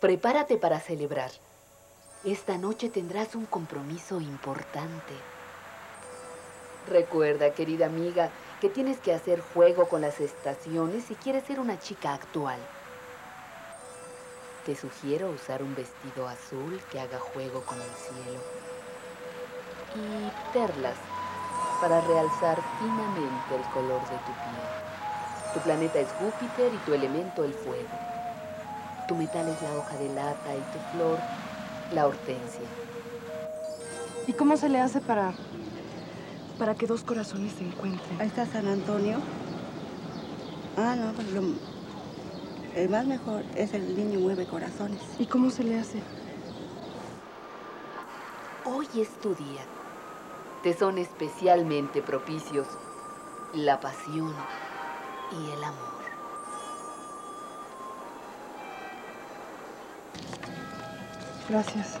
Prepárate para celebrar. Esta noche tendrás un compromiso importante. Recuerda, querida amiga, que tienes que hacer juego con las estaciones si quieres ser una chica actual. Te sugiero usar un vestido azul que haga juego con el cielo. Y perlas para realzar finamente el color de tu piel. Tu planeta es Júpiter y tu elemento el fuego. Tu metal es la hoja de lata y tu flor la hortensia. ¿Y cómo se le hace para para que dos corazones se encuentren? Ahí está San Antonio. Ah, no, pues lo, el más mejor es el niño mueve corazones. ¿Y cómo se le hace? Hoy es tu día. Te son especialmente propicios la pasión y el amor. Gracias.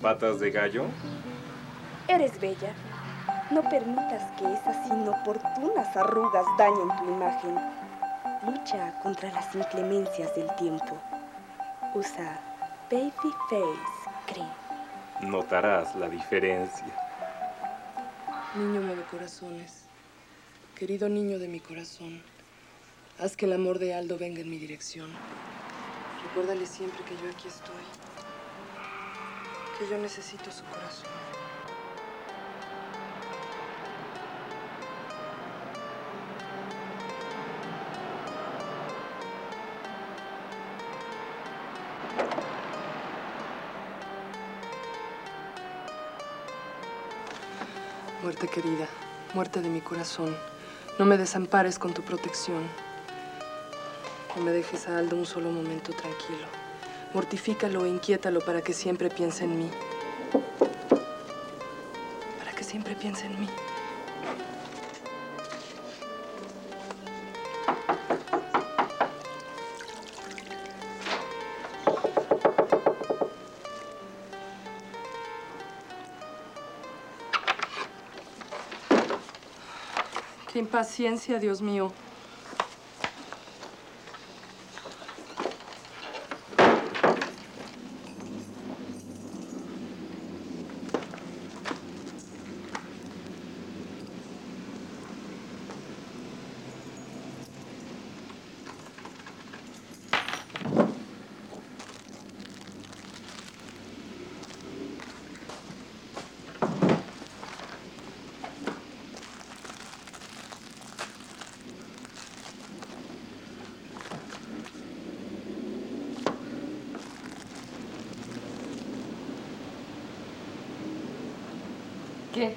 ¿Patas de gallo? Eres bella. No permitas que esas inoportunas arrugas dañen tu imagen. Lucha contra las inclemencias del tiempo. Usa Baby Face Cream. Notarás la diferencia. Niño mueve corazones. Querido niño de mi corazón, haz que el amor de Aldo venga en mi dirección. Recuérdale siempre que yo aquí estoy. Que yo necesito su corazón. Muerte querida, muerte de mi corazón, no me desampares con tu protección. No me dejes a Aldo un solo momento tranquilo. Mortifícalo e inquiétalo para que siempre piense en mí. Para que siempre piense en mí. Qué impaciencia, Dios mío. ¿Qué?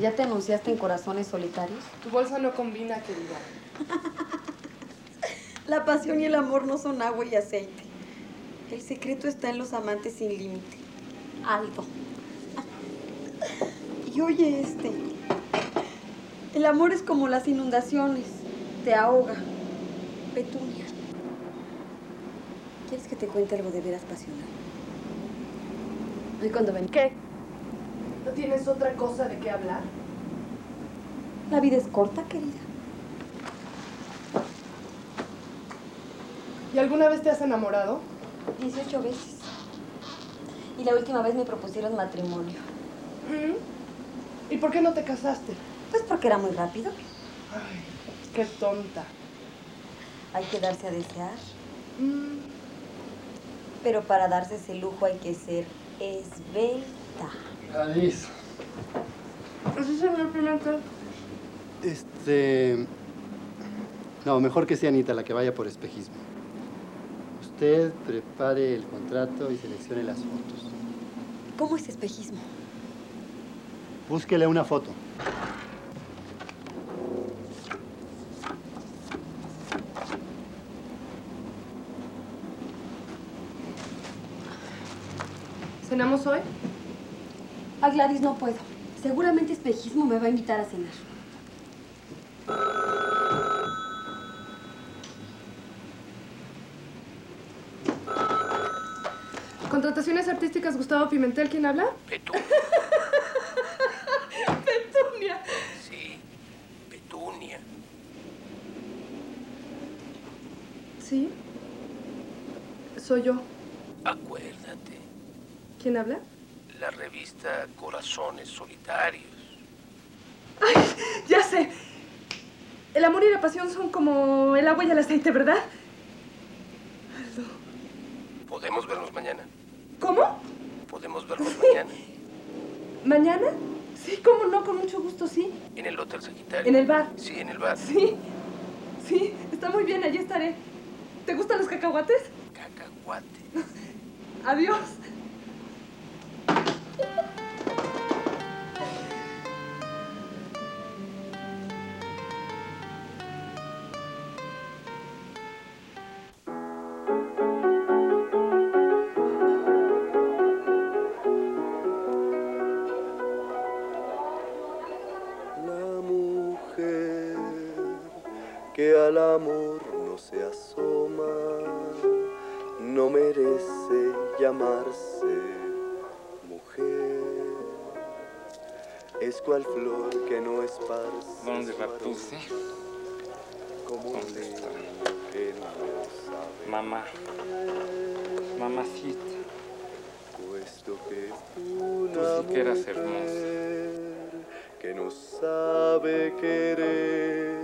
¿Ya te anunciaste en Corazones Solitarios? Tu bolsa no combina, querida. La pasión y el amor no son agua y aceite. El secreto está en los amantes sin límite. Aldo. Y oye este. El amor es como las inundaciones. Te ahoga. Petunia. ¿Quieres que te cuente algo de veras pasional? Hoy cuando ven. ¿Qué? ¿No tienes otra cosa de qué hablar? La vida es corta, querida. ¿Y alguna vez te has enamorado? 18 veces. Y la última vez me propusieron matrimonio. ¿Mm? ¿Y por qué no te casaste? Pues porque era muy rápido. Ay, qué tonta. Hay que darse a desear. Mm, Pero para darse ese lujo hay que ser esbelta. Alice, ¿Así se me Pimentel? este... No, mejor que sea Anita la que vaya por espejismo. Usted prepare el contrato y seleccione las fotos. ¿Cómo es espejismo? Búsquele una foto. A Gladys no puedo. Seguramente Espejismo me va a invitar a cenar. Contrataciones artísticas, Gustavo Pimentel, ¿quién habla? Petunia. Petunia. Sí, Petunia. Sí. Soy yo. Acuérdate, ¿Quién habla? la revista Corazones Solitarios. Ya sé. El amor y la pasión son como el agua y el aceite, ¿verdad? Aldo. Podemos vernos mañana. ¿Cómo? Podemos vernos mañana ¿Mañana? Sí, cómo no, con mucho gusto, sí. en el Hotel Sagitario. En el bar. Sí, en el bar. Sí. Sí, está muy bien, allí estaré. ¿Te gustan los cacahuates? Cacahuate. Adiós. Cual flor que no esparce. ¿Dónde la puse? Como ¿Dónde está? que no Mamá. Mamacita. puesto que una sí que eras hermosa. que no sabe querer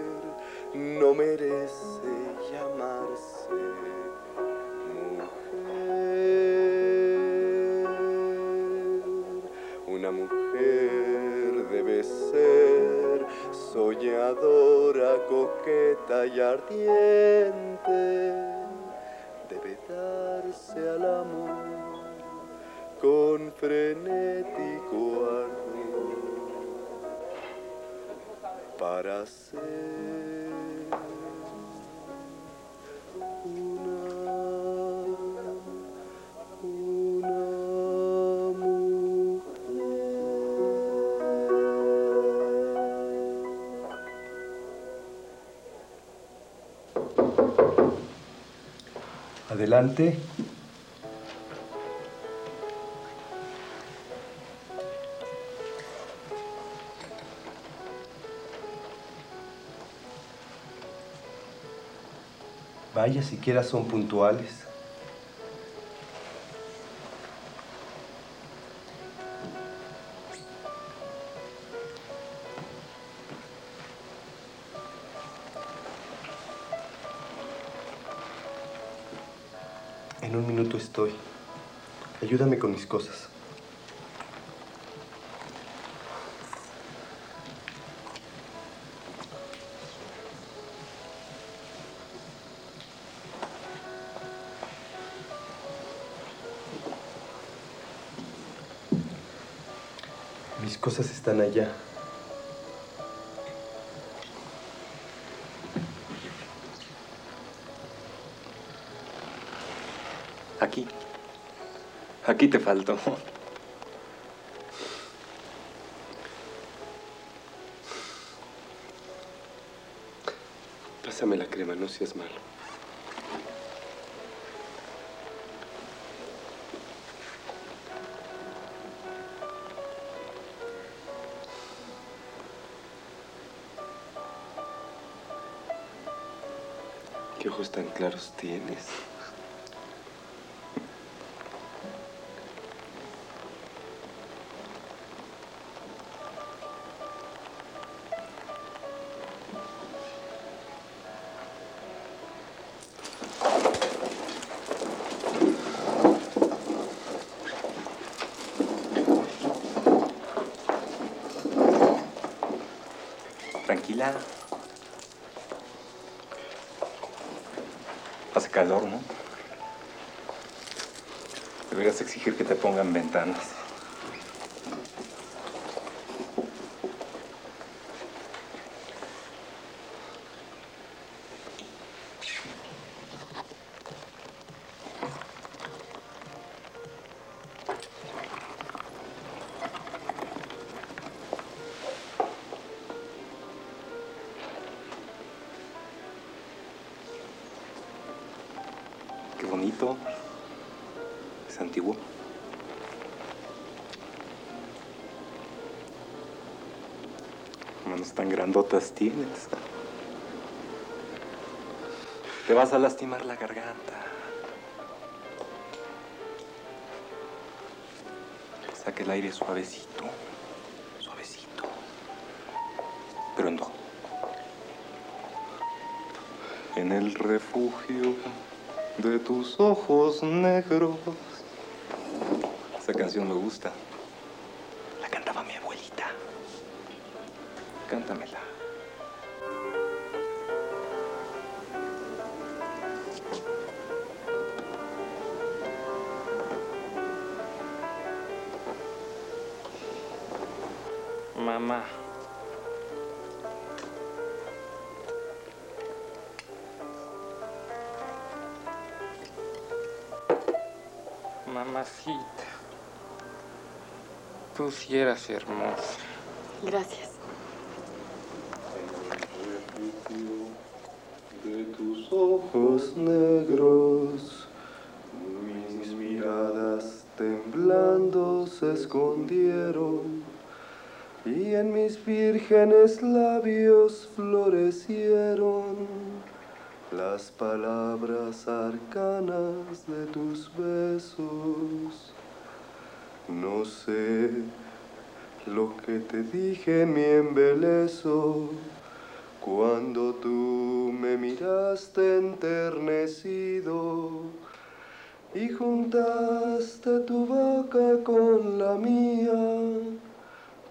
no merece llamarse mujer. Una mujer soñadora, coqueta y ardiente. Debe darse al amor con frenético ardor para ser Adelante. Vaya, siquiera son puntuales. Ayúdame con mis cosas. Mis cosas están allá. Aquí te faltó. Pásame la crema, no seas malo. ¿Qué ojos tan claros tienes? Bonito. Es antiguo. Manos tan grandotas tienes. Te vas a lastimar la garganta. Saca el aire suavecito. Suavecito. Pero en. En el refugio de tus ojos negros. Esa canción me gusta. La cantaba mi abuelita. Cántamela. Mamá. Mamacita. Tú sí eras hermosa. Gracias. de tus ojos negros, mis miradas temblando se escondieron y en mis vírgenes labios florecieron las palabras arcanas de tus besos. No sé lo que te dije en mi embeleso cuando tú me miraste enternecido y juntaste tu boca con la mía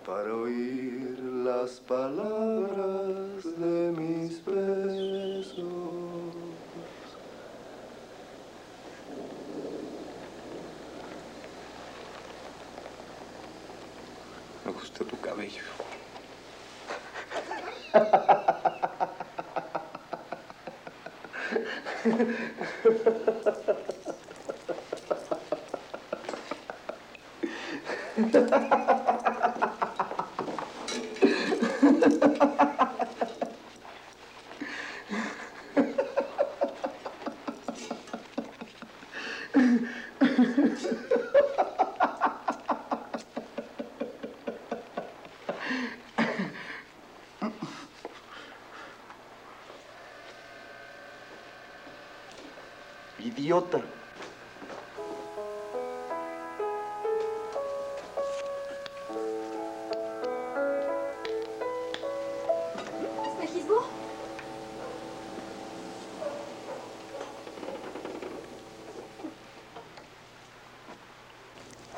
para oír las palabras de mis besos. Me gusta tu cabello.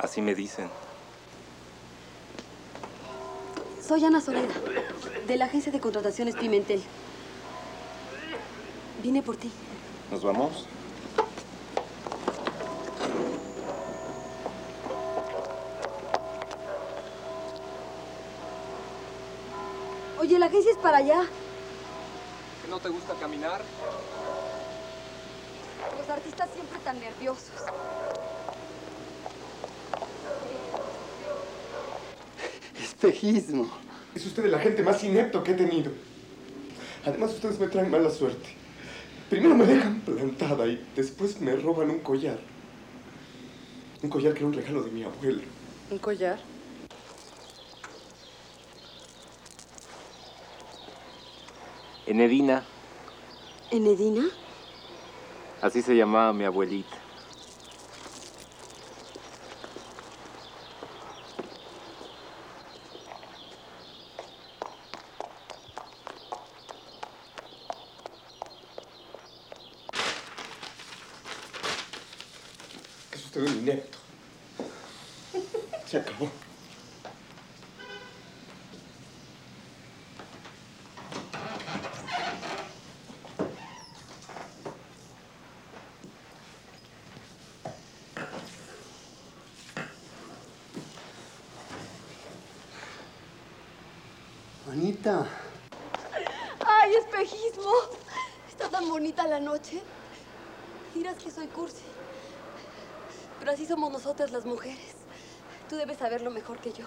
Así me dicen. Soy Ana Soleda, de la agencia de contrataciones Pimentel. Vine por ti. ¿Nos vamos? Oye, la agencia es para allá. ¿No te gusta caminar? Los artistas siempre tan nerviosos. Espejismo. Es usted el agente más inepto que he tenido. Además, ustedes me traen mala suerte. Primero me dejan plantada y después me roban un collar. Un collar que era un regalo de mi abuelo. ¿Un collar? Enedina, ¿Enedina? así se llamaba mi abuelita. Es usted un inepto. Se acabó. Anita, ¡Ay, espejismo! Está tan bonita la noche. Dirás que soy cursi. Pero así somos nosotras las mujeres. Tú debes saberlo mejor que yo.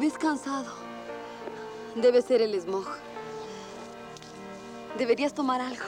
Ves cansado. Debe ser el smog. Deberías tomar algo.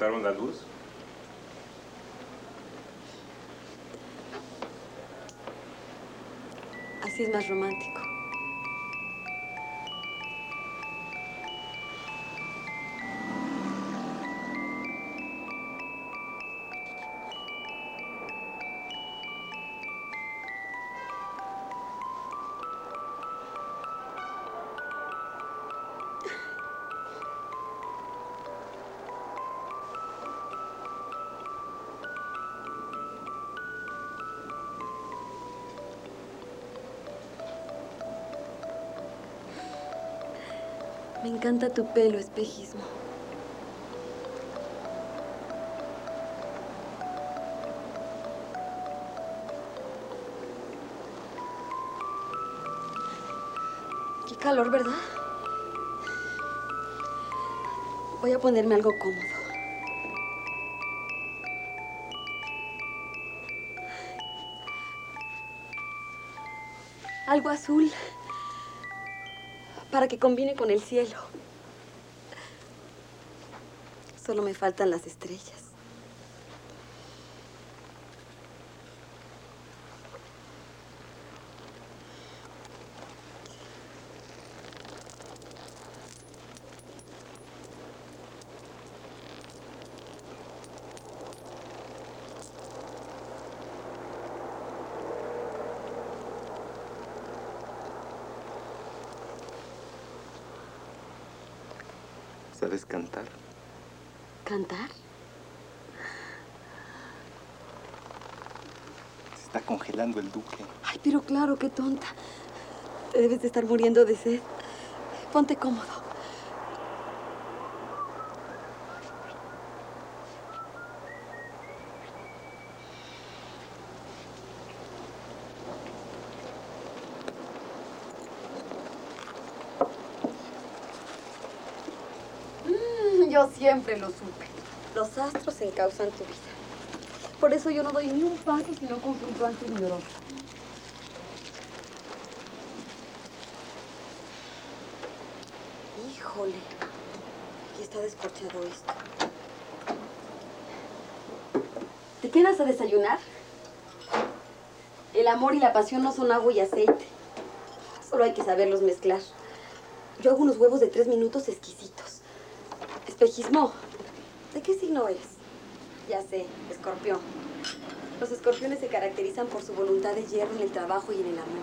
Cortaron la luz? Así es más romántico. Me encanta tu pelo, espejismo. Qué calor, ¿verdad? Voy a ponerme algo cómodo. Algo azul para que combine con el cielo. Solo me faltan las estrellas. ¿Sabes cantar? ¿Cantar? Se está congelando el duque. Ay, pero claro, qué tonta. Te debes de estar muriendo de sed. Ponte cómodo. Mm, Yo siempre lo supe. Los astros encausan tu vida. Por eso yo no doy ni un paso si no consulto antes mi horóscopo. Híjole. Aquí está descorchado esto. ¿Te quedas a desayunar? El amor y la pasión no son agua y aceite. Solo hay que saberlos mezclar. Yo hago unos huevos de tres minutos exquisitos. Espejismo. ¿De qué signo eres? Ya sé, escorpión. Los escorpiones se caracterizan por su voluntad de hierro en el trabajo y en el amor.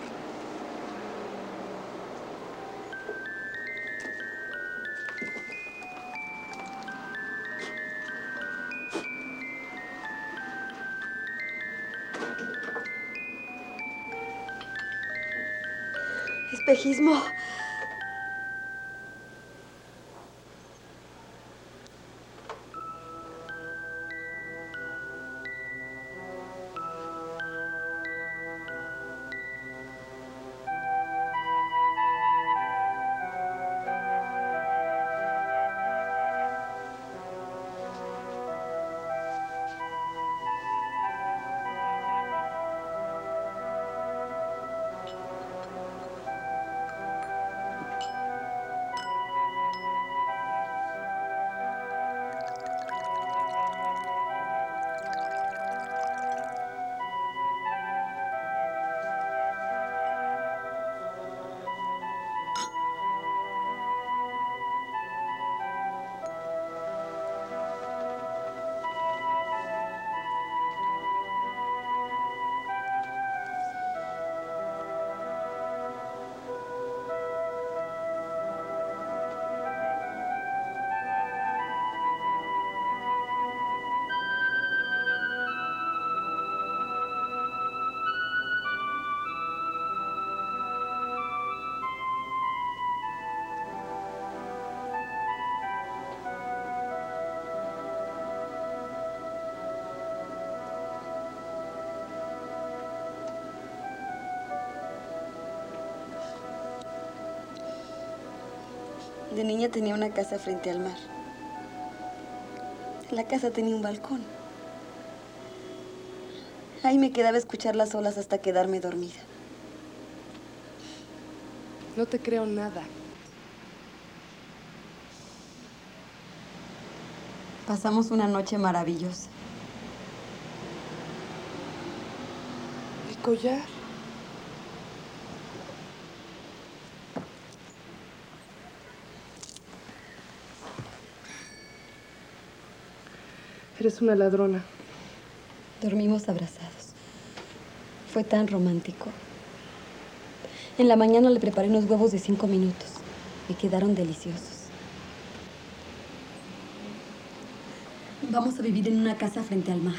Espejismo. De niña tenía una casa frente al mar. La casa tenía un balcón. Ahí me quedaba a escuchar las olas hasta quedarme dormida. No te creo nada. Pasamos una noche maravillosa. ¿El collar? Eres una ladrona. Dormimos abrazados. Fue tan romántico. En la mañana le preparé unos huevos de cinco minutos. Me quedaron deliciosos. Vamos a vivir en una casa frente al mar.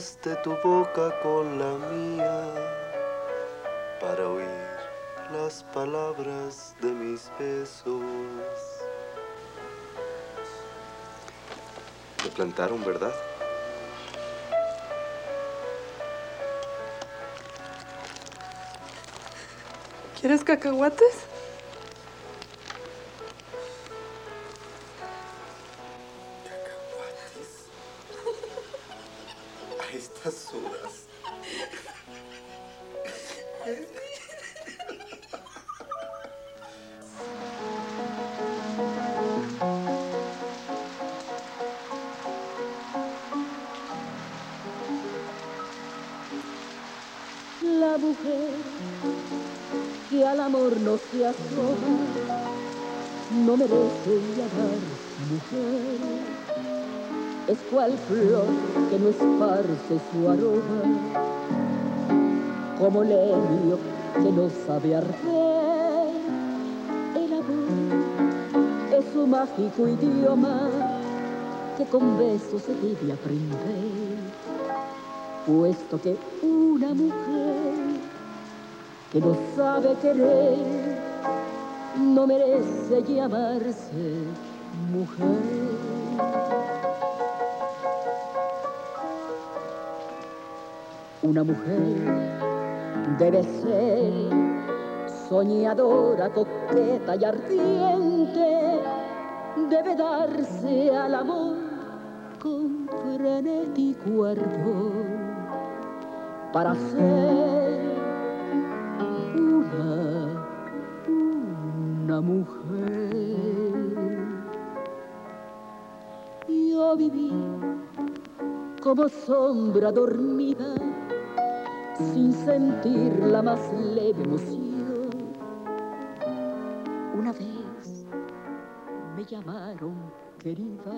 Juntaste tu boca con la mía para oír las palabras de mis besos. Me plantaron, ¿verdad? ¿Quieres cacahuates? Es cual flor que no esparce su aroma, como leño que no sabe arder. El amor es su mágico idioma que con besos se debe aprender puesto que una mujer que no sabe querer no merece llamarse mujer. Una mujer debe ser soñadora, coqueta y ardiente, debe darse al amor con frenético ardor para ser una, una mujer. Como sombra dormida, sin sentir la más leve emoción. Una vez me llamaron querida.